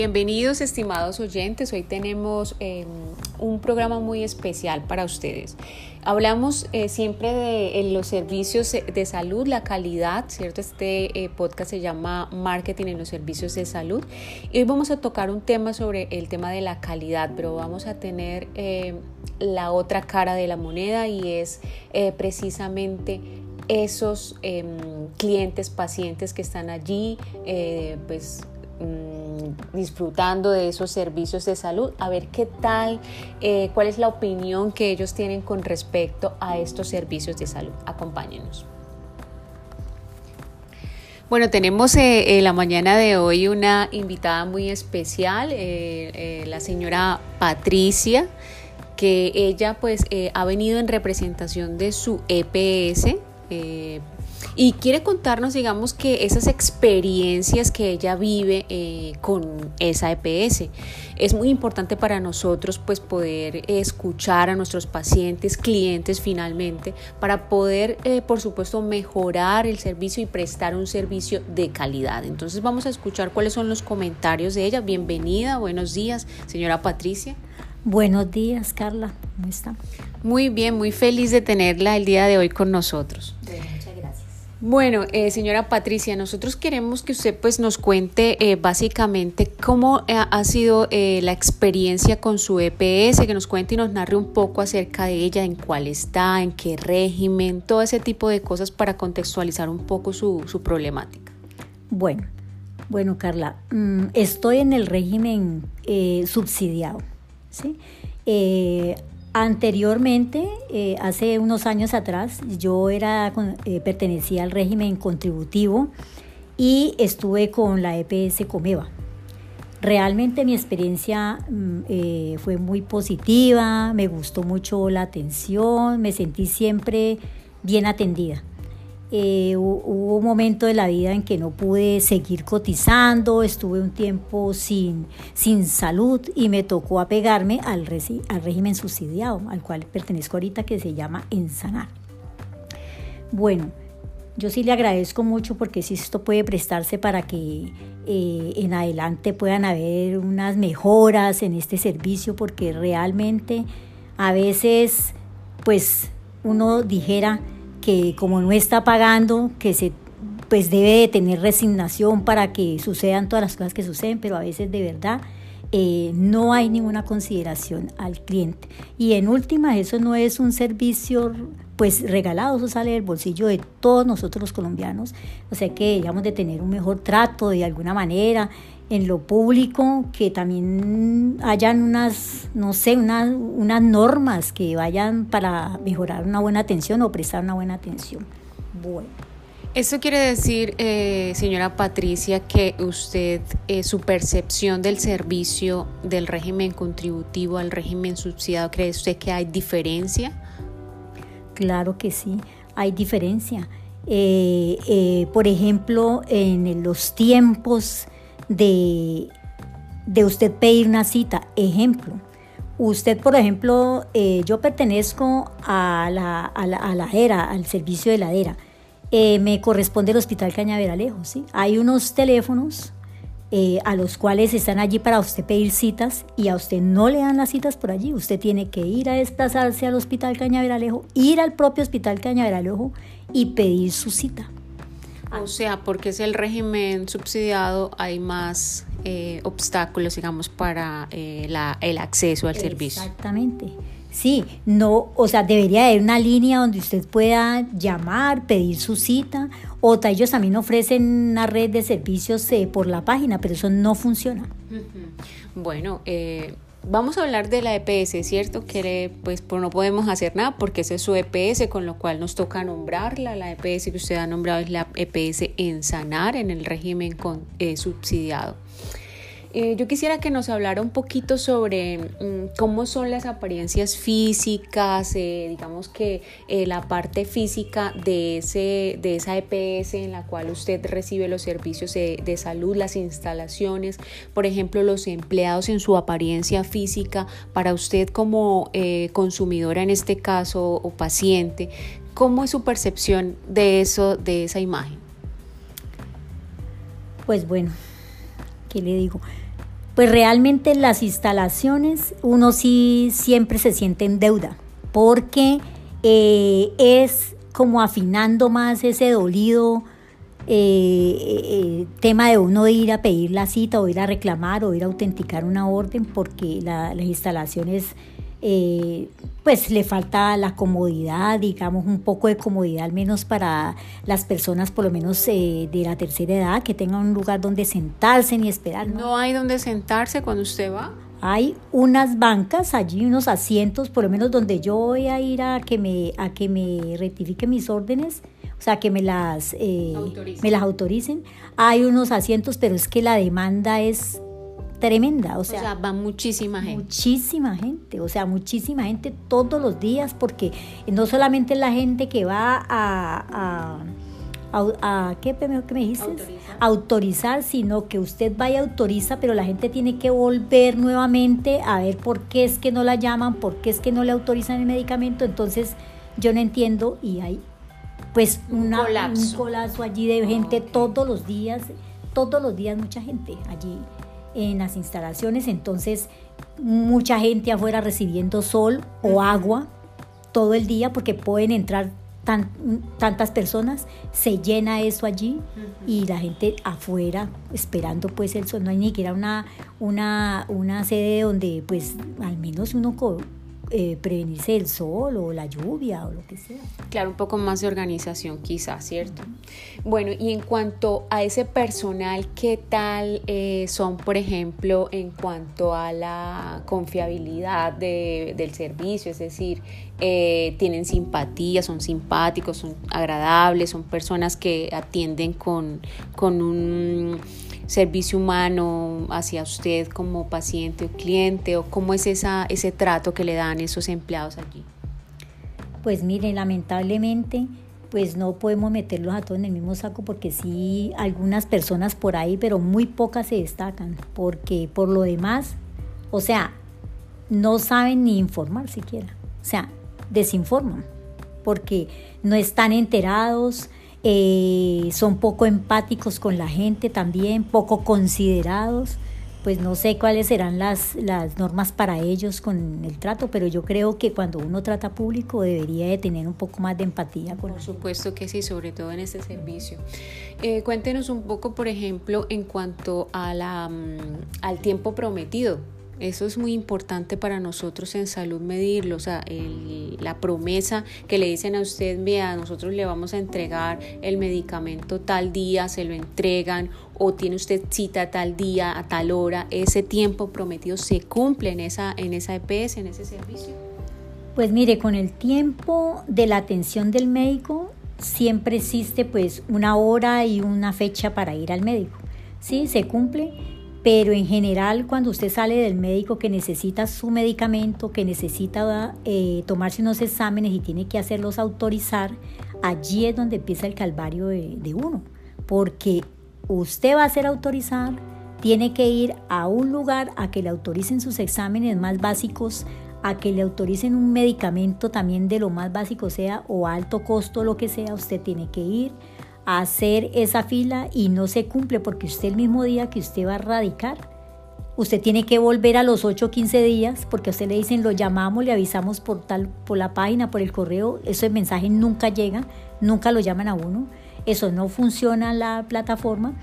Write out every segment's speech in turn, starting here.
Bienvenidos estimados oyentes, hoy tenemos eh, un programa muy especial para ustedes. Hablamos eh, siempre de los servicios de salud, la calidad, ¿cierto? Este eh, podcast se llama Marketing en los servicios de salud hoy vamos a tocar un tema sobre el tema de la calidad, pero vamos a tener la otra cara de la moneda y es precisamente esos em, clientes, pacientes que están allí, pues Mm, disfrutando de esos servicios de salud, a ver qué tal, eh, cuál es la opinión que ellos tienen con respecto a estos servicios de salud. Acompáñenos. Bueno, tenemos eh, en la mañana de hoy una invitada muy especial, eh, la señora Patricia, que ella pues ha venido en representación de su EPS y quiere contarnos, digamos, que esas experiencias que ella vive eh, con esa EPS. Es muy importante para nosotros pues poder escuchar a nuestros pacientes, clientes finalmente, para poder, eh, por supuesto, mejorar el servicio y prestar un servicio de calidad. Entonces vamos a escuchar cuáles son los comentarios de ella. Bienvenida, buenos días, señora Patricia. Buenos días, Carla. ¿Cómo está? Muy bien, muy feliz de tenerla el día de hoy con nosotros. Bueno, eh, señora Patricia, nosotros queremos que usted pues nos cuente eh, básicamente cómo eh, ha sido la experiencia con su EPS, que nos cuente y nos narre un poco acerca de ella, en cuál está, en qué régimen, todo ese tipo de cosas para contextualizar un poco su, su problemática. Bueno, bueno Carla, mm, estoy en el régimen subsidiado, ¿sí? Anteriormente, eh, hace unos años atrás, yo era, eh, pertenecía al régimen contributivo y estuve con la EPS Comeva. Realmente mi experiencia mm, eh, fue muy positiva, me gustó mucho la atención, me sentí siempre bien atendida. Eh, hubo un momento de la vida en que no pude seguir cotizando, estuve un tiempo sin, sin salud y me tocó apegarme al, régimen subsidiado, al cual pertenezco ahorita, que se llama Ensanar. Bueno, yo sí le agradezco mucho porque si esto puede prestarse para que eh, en adelante puedan haber unas mejoras en este servicio, porque realmente a veces, pues uno dijera, como no está pagando, que se pues debe de tener resignación para que sucedan todas las cosas que suceden, pero a veces de verdad eh, no hay ninguna consideración al cliente. Y en última, eso no es un servicio pues regalado, eso sale del bolsillo de todos nosotros los colombianos. O sea que debíamos de tener un mejor trato de alguna manera en lo público, que también hayan unas, no sé, unas, unas normas que vayan para mejorar una buena atención o prestar una buena atención. Bueno. Eso quiere decir, eh, señora Patricia, que usted, eh, su percepción del servicio del régimen contributivo al régimen subsidiado, ¿cree usted que hay diferencia? Claro que sí, hay diferencia. Eh, por ejemplo, en los tiempos de, de usted pedir una cita. Ejemplo, usted, por ejemplo, eh, yo pertenezco a la, a, la, ERA, al servicio de la ERA. Eh, me corresponde el Hospital Cañaveralejo, ¿sí? Hay unos teléfonos eh, a los cuales están allí para usted pedir citas y a usted no le dan las citas por allí. Usted tiene que ir a desplazarse al Hospital Cañaveralejo, ir al propio Hospital Cañaveralejo y pedir su cita. O sea, porque es el régimen subsidiado, hay más eh, obstáculos, digamos, para eh, la, el acceso al servicio. Exactamente. Sí, no, o sea, debería haber una línea donde usted pueda llamar, pedir su cita, o ellos también ofrecen una red de servicios eh, por la página, pero eso no funciona. Bueno, eh, Vamos a hablar de la EPS, ¿cierto? Que pues, no podemos hacer nada porque ese es su EPS, con lo cual nos toca nombrarla. La EPS que usted ha nombrado es la EPS en sanar en el régimen con, eh, subsidiado. Eh, yo quisiera que nos hablara un poquito sobre mm, cómo son las apariencias físicas, eh, digamos que eh, la parte física de, ese, de esa EPS en la cual usted recibe los servicios de, de salud, las instalaciones, por ejemplo, los empleados en su apariencia física, para usted como consumidora en este caso o paciente, ¿cómo es su percepción de eso, de esa imagen? Pues bueno, ¿qué le digo? Pues realmente las instalaciones uno sí siempre se siente en deuda, porque eh, es como afinando más ese dolido eh, eh, tema de uno ir a pedir la cita o ir a reclamar o ir a autenticar una orden porque las instalaciones eh, pues le falta la comodidad, digamos un poco de comodidad al menos para las personas por lo menos de la tercera edad que tengan un lugar donde sentarse ni esperar. ¿No, hay donde sentarse cuando usted va? Hay unas bancas allí, unos asientos, por lo menos donde yo voy a ir a que me, a que me rectifique mis órdenes o sea, que me las, eh, me las autoricen. Hay unos asientos, pero es que la demanda es tremenda. O sea, va muchísima gente. Muchísima gente, o sea, muchísima gente todos los días, porque no solamente la gente que va a, a, ¿qué, me dijiste? Autorizar. autorizar, sino que usted vaya y autoriza, pero la gente tiene que volver nuevamente a ver por qué es que no la llaman, por qué es que no le autorizan el medicamento. Entonces, yo no entiendo y hay pues un colapso allí de gente todos los días, todos los días mucha gente allí en las instalaciones, entonces mucha gente afuera recibiendo sol o agua todo el día porque pueden entrar tantas personas, se llena eso allí y la gente afuera esperando pues el sol, no hay ni siquiera una, una, una sede donde pues al menos uno eh, prevenirse del sol o la lluvia o lo que sea. Claro, un poco más de organización quizás, ¿cierto? Bueno, y en cuanto a ese personal, ¿qué tal eh, son, por ejemplo, en cuanto a la confiabilidad del servicio? Es decir, eh, tienen simpatía, son simpáticos, son agradables, son personas que atienden con, con un servicio humano hacia usted como paciente o cliente o cómo es esa, ese trato que le dan esos empleados allí? Pues mire, lamentablemente pues no podemos meterlos a todos en el mismo saco porque sí algunas personas por ahí, pero muy pocas se destacan, porque por lo demás, o sea, no saben ni informar siquiera, o sea, desinforman, porque no están enterados, eh, son poco empáticos con la gente también, poco considerados, pues no sé cuáles serán las, las normas para ellos con el trato, pero yo creo que cuando uno trata público debería de tener un poco más de empatía. Con por supuesto que sí, sobre todo en este servicio. Eh, cuéntenos un poco, por ejemplo, en cuanto a la, mm, al tiempo prometido eso es muy importante para nosotros en salud medirlo, o sea, la promesa que le dicen a usted, vea, nosotros le vamos a entregar el medicamento tal día, se lo entregan o tiene usted cita tal día, a tal hora, ese tiempo prometido se cumple en esa, en esa EPS, en ese servicio. Pues mire, con el tiempo de la atención del médico siempre existe pues una hora y una fecha para ir al médico. Sí, se cumple pero en general cuando usted sale del médico que necesita su medicamento, que necesita eh, tomarse unos exámenes y tiene que hacerlos autorizar, allí es donde empieza el calvario de, uno, porque usted va a ser autorizar, tiene que ir a un lugar a que le autoricen sus exámenes más básicos, a que le autoricen un medicamento también de lo más básico sea o alto costo, lo que sea, usted tiene que ir hacer esa fila y no se cumple porque usted el mismo día que usted va a radicar, usted tiene que volver a los 8 o 15 días porque a usted le dicen lo llamamos, le avisamos por tal por la página, por el correo, ese mensaje nunca llega, nunca lo llaman a uno, eso no funciona la plataforma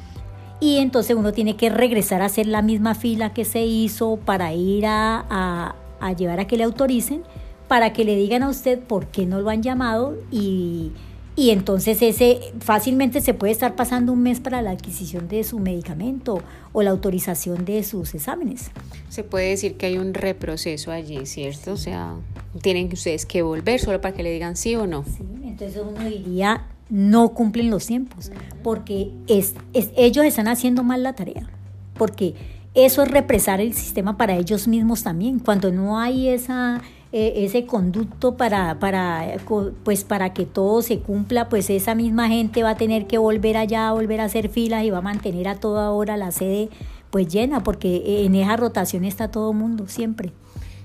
y entonces uno tiene que regresar a hacer la misma fila que se hizo para ir a, a llevar a que le autoricen, para que le digan a usted por qué no lo han llamado y y entonces ese fácilmente se puede estar pasando un mes para la adquisición de su medicamento o la autorización de sus exámenes. Se puede decir que hay un reproceso allí, ¿cierto? O sea, tienen ustedes que volver solo para que le digan sí o no. Sí, entonces uno diría, no cumplen los tiempos, porque es, ellos están haciendo mal la tarea, porque eso es represar el sistema para ellos mismos también. Cuando no hay esa eh, ese conducto para, para, pues para que todo se cumpla, pues esa misma gente va a tener que volver allá, volver a hacer filas y va a mantener a toda hora la sede pues llena, porque en esa rotación está todo mundo siempre.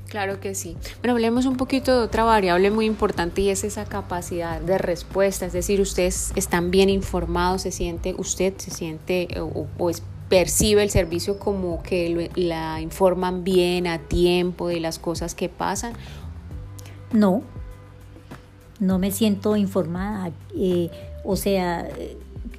Claro que sí. Bueno, hablemos un poquito de otra variable muy importante y es esa capacidad de respuesta, es decir, ustedes están bien informados, se siente, usted se siente o, o es percibe el servicio como que la informan bien a tiempo de las cosas que pasan. No, no me siento informada. Eh, o sea,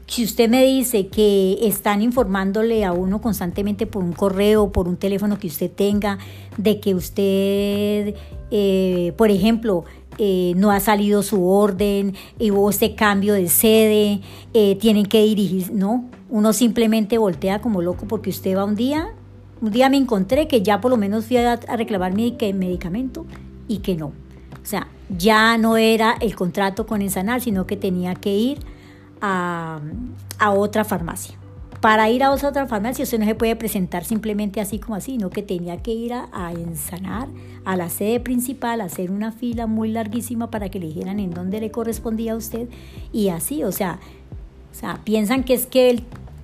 si usted me dice que están informándole a uno constantemente por un correo, por un teléfono que usted tenga, de que usted, eh, por ejemplo, eh, no ha salido su orden, y hubo este cambio de sede, eh, tienen que dirigir, no, uno simplemente voltea como loco porque usted va un día, un día me encontré que ya por lo menos fui a, reclamar mi medicamento y que no. O sea, ya no era el contrato con Ensanar, sino que tenía que ir a, otra farmacia. Para ir a otra farmacia usted no se puede presentar simplemente así como así, no que tenía que ir a, a ensanar a la sede principal, hacer una fila muy larguísima para que le dijeran en dónde le correspondía a usted y así, o sea, o sea piensan que es que, el,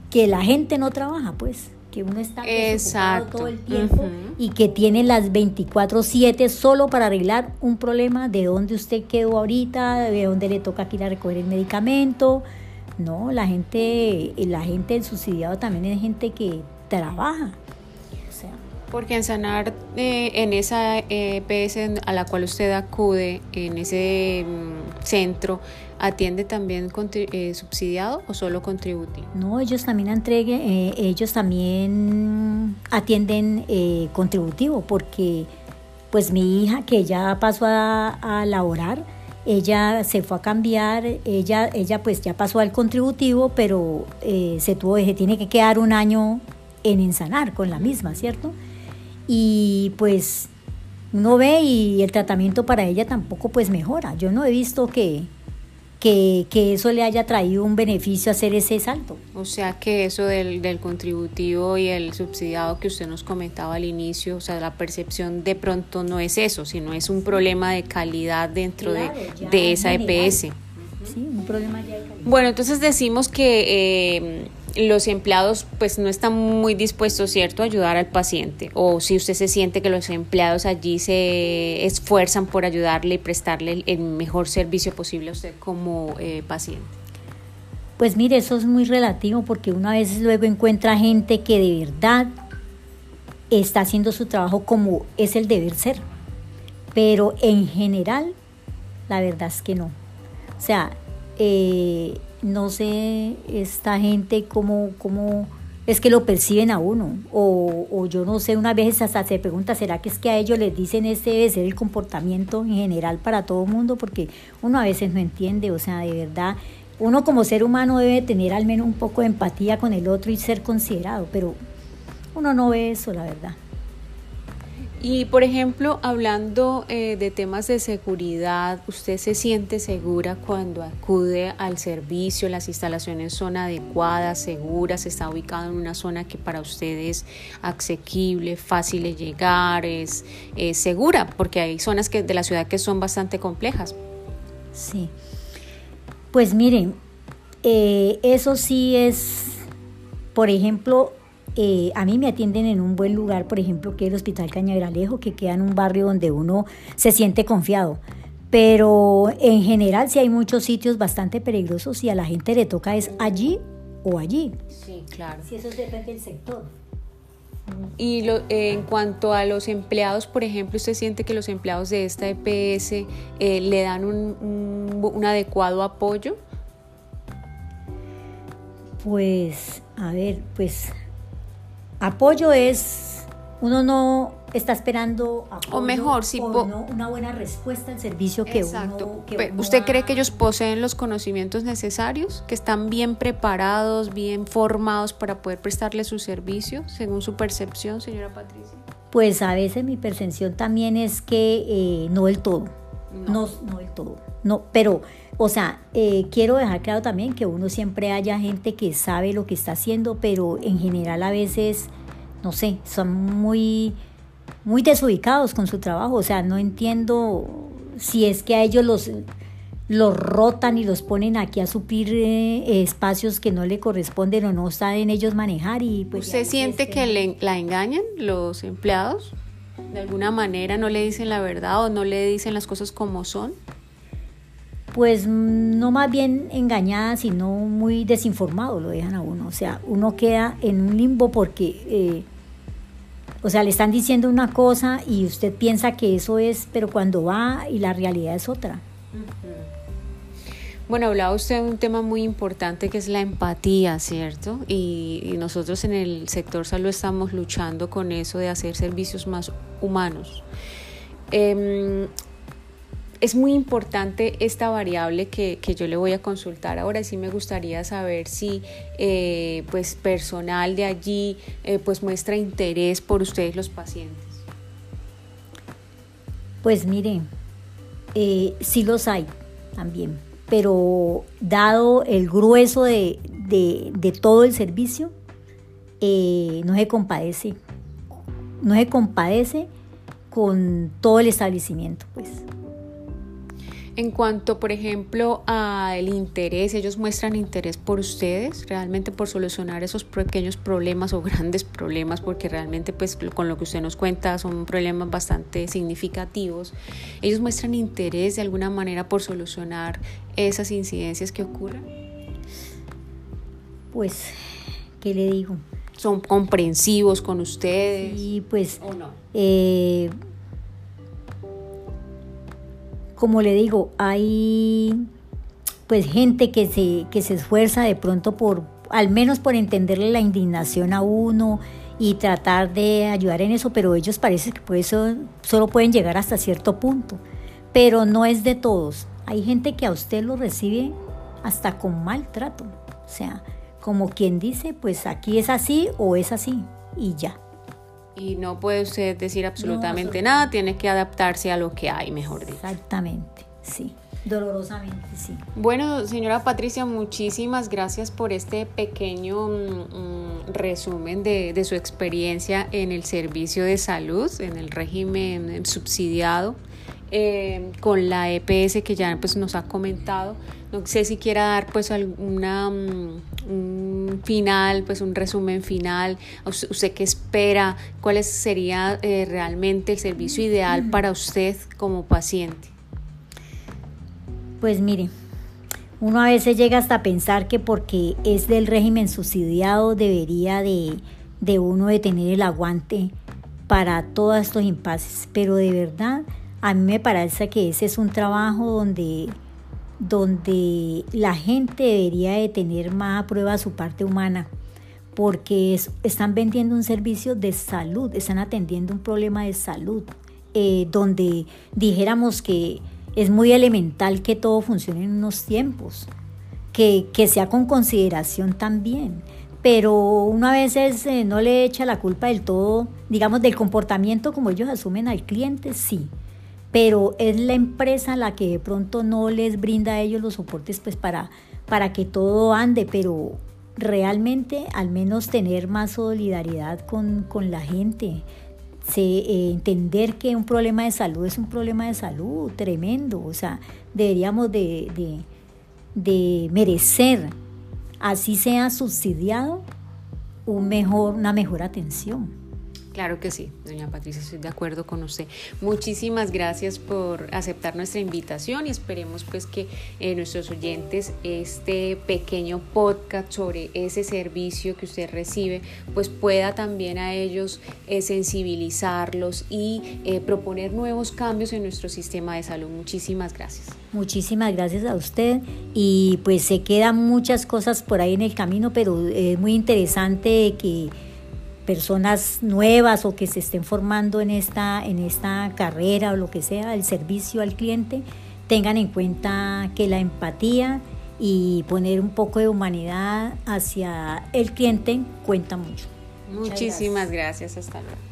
que la gente no trabaja, pues que uno está Exacto. todo el tiempo y que tiene las 24/7 solo para arreglar un problema de dónde usted quedó ahorita, de dónde le toca ir a recoger el medicamento, no, la gente, la gente del subsidiado también es gente que trabaja. porque en Sanar, eh, en esa EPS a la cual usted acude, en ese mm, centro, ¿atiende también eh, subsidiado o solo contributivo? No, ellos también entreguen, eh, ellos también atienden contributivo, porque pues mi hija que ya pasó a, a laborar, ella se fue a cambiar, ella, ella pues ya pasó al contributivo, pero eh, se tuvo, se tiene que quedar un año en ensanar con la misma, ¿cierto? Y pues uno ve y el tratamiento para ella tampoco pues mejora. Yo no he visto que, que, eso le haya traído un beneficio hacer ese salto. O sea que eso del, del, contributivo y el subsidiado que usted nos comentaba al inicio, o sea, la percepción de pronto no es eso, sino es un problema de calidad dentro de, de, esa EPS. Sí, un problema ya de calidad. Bueno, entonces decimos que... Eh, los empleados pues no están muy dispuestos, ¿cierto?, a ayudar al paciente. O si usted se siente que los empleados allí se esfuerzan por ayudarle y prestarle el mejor servicio posible a usted como eh, paciente. Pues mire, eso es muy relativo porque una vez luego encuentra gente que de verdad está haciendo su trabajo como es el deber ser. Pero en general, la verdad es que no. O sea, eh, no sé esta gente cómo, cómo es que lo perciben a uno. O, o, yo no sé, una vez hasta se pregunta, ¿será que es que a ellos les dicen este debe ser el comportamiento en general para todo el mundo? Porque uno a veces no entiende, o sea, de verdad, uno como ser humano debe tener al menos un poco de empatía con el otro y ser considerado, pero uno no ve eso, la verdad. Y por ejemplo, hablando eh, de temas de seguridad, ¿usted se siente segura cuando acude al servicio? ¿Las instalaciones son adecuadas, seguras? ¿Está ubicado en una zona que para usted es asequible, fácil de llegar, es, segura? Porque hay zonas que, de la ciudad que son bastante complejas. Sí. Pues miren, eh, eso sí es, por ejemplo, eh, a mí me atienden en un buen lugar, por ejemplo, que es el Hospital Cañagralejo, que queda en un barrio donde uno se siente confiado. Pero en general sí hay muchos sitios bastante peligrosos y a la gente le toca es allí o allí. Sí, claro. Si eso depende del sector. Y lo, eh, en cuanto a los empleados, por ejemplo, ¿usted siente que los empleados de esta EPS eh, le dan un adecuado apoyo? Pues, a ver, pues Apoyo es, uno no está esperando apoyo, o mejor si una buena respuesta al servicio que Exacto. uno ¿Usted cree que ellos poseen los conocimientos necesarios, que están bien preparados, bien formados para poder prestarle su servicio, según su percepción, señora Patricia? Pues a veces mi percepción también es que eh, no del todo, no. no, del todo, no, pero o sea, eh, quiero dejar claro también que uno siempre haya gente que sabe lo que está haciendo, pero en general a veces, no sé, son muy, muy desubicados con su trabajo. O sea, no entiendo si es que a ellos los, los rotan y los ponen aquí a suplir eh, espacios que no le corresponden o no saben ellos manejar. y pues ¿Usted siente que le, la engañan los empleados? ¿De alguna manera no le dicen la verdad o no le dicen las cosas como son? Pues no más bien engañada, sino muy desinformado lo dejan a uno. O sea, uno queda en un limbo porque, eh, o sea, le están diciendo una cosa y usted piensa que eso es, pero cuando va y la realidad es otra. Bueno, hablaba usted de un tema muy importante que es la empatía, ¿cierto? Y, nosotros en el sector salud estamos luchando con eso de hacer servicios más humanos. Em, es muy importante esta variable que, yo le voy a consultar. Ahora sí me gustaría saber si eh, pues personal de allí eh, pues muestra interés por ustedes los pacientes. Pues mire, eh, sí los hay también pero dado el grueso de, todo el servicio, no se compadece, no se compadece con todo el establecimiento, pues. En cuanto, por ejemplo, al interés, ellos muestran interés por ustedes, realmente por solucionar esos pequeños problemas o grandes problemas, porque realmente, pues, con lo que usted nos cuenta, son problemas bastante significativos. Ellos muestran interés de alguna manera por solucionar esas incidencias que ocurren. Pues, ¿qué le digo? Son comprensivos con ustedes. Sí, pues. ¿O no? Eh, como le digo, hay pues gente que se, que se esfuerza de pronto por, al menos por entenderle la indignación a uno y tratar de ayudar en eso, pero ellos parece que por eso solo pueden llegar hasta cierto punto. Pero no es de todos. Hay gente que a usted lo recibe hasta con maltrato. O sea, como quien dice, pues aquí es así o es así y ya y no puede usted decir absolutamente nada, tiene que adaptarse a lo que hay, mejor dicho. Exactamente, sí. Dolorosamente, sí. Bueno, señora Patricia, muchísimas gracias por este pequeño mm, mm, resumen de, su experiencia en el servicio de salud, en el régimen subsidiado, eh, con la EPS que ya pues, nos ha comentado. No sé si quiera dar pues alguna mm, un final, pues un resumen final. ¿Usted qué espera? ¿Cuál sería eh, realmente el servicio ideal para usted como paciente? Pues mire, uno a veces llega hasta pensar que porque es del régimen subsidiado debería de, de uno de tener el aguante para todos estos impases, pero de verdad a mí me parece que ese es un trabajo donde donde la gente debería de tener más a prueba su parte humana, porque están vendiendo un servicio de salud, están atendiendo un problema de salud, eh, donde dijéramos que es muy elemental que todo funcione en unos tiempos, que, sea con consideración también. Pero uno a veces eh, no le echa la culpa del todo, digamos, del comportamiento como ellos asumen al cliente, sí pero es la empresa la que de pronto no les brinda a ellos los soportes pues para, para que todo ande, pero realmente al menos tener más solidaridad con, la gente, eh, entender que un problema de salud es un problema de salud tremendo, o sea, deberíamos de, de merecer, así sea subsidiado, un mejor, una mejor atención. Claro que sí, doña Patricia, estoy de acuerdo con usted. Muchísimas gracias por aceptar nuestra invitación y esperemos pues que eh, nuestros oyentes este pequeño podcast sobre ese servicio que usted recibe pues pueda también a ellos eh, sensibilizarlos y eh, proponer nuevos cambios en nuestro sistema de salud. Muchísimas gracias. Muchísimas gracias a usted y pues se quedan muchas cosas por ahí en el camino, pero es muy interesante que personas nuevas o que se estén formando en esta, en esta carrera o lo que sea, el servicio al cliente, tengan en cuenta que la empatía y poner un poco de humanidad hacia el cliente cuenta mucho. Muchísimas gracias. gracias. Hasta luego.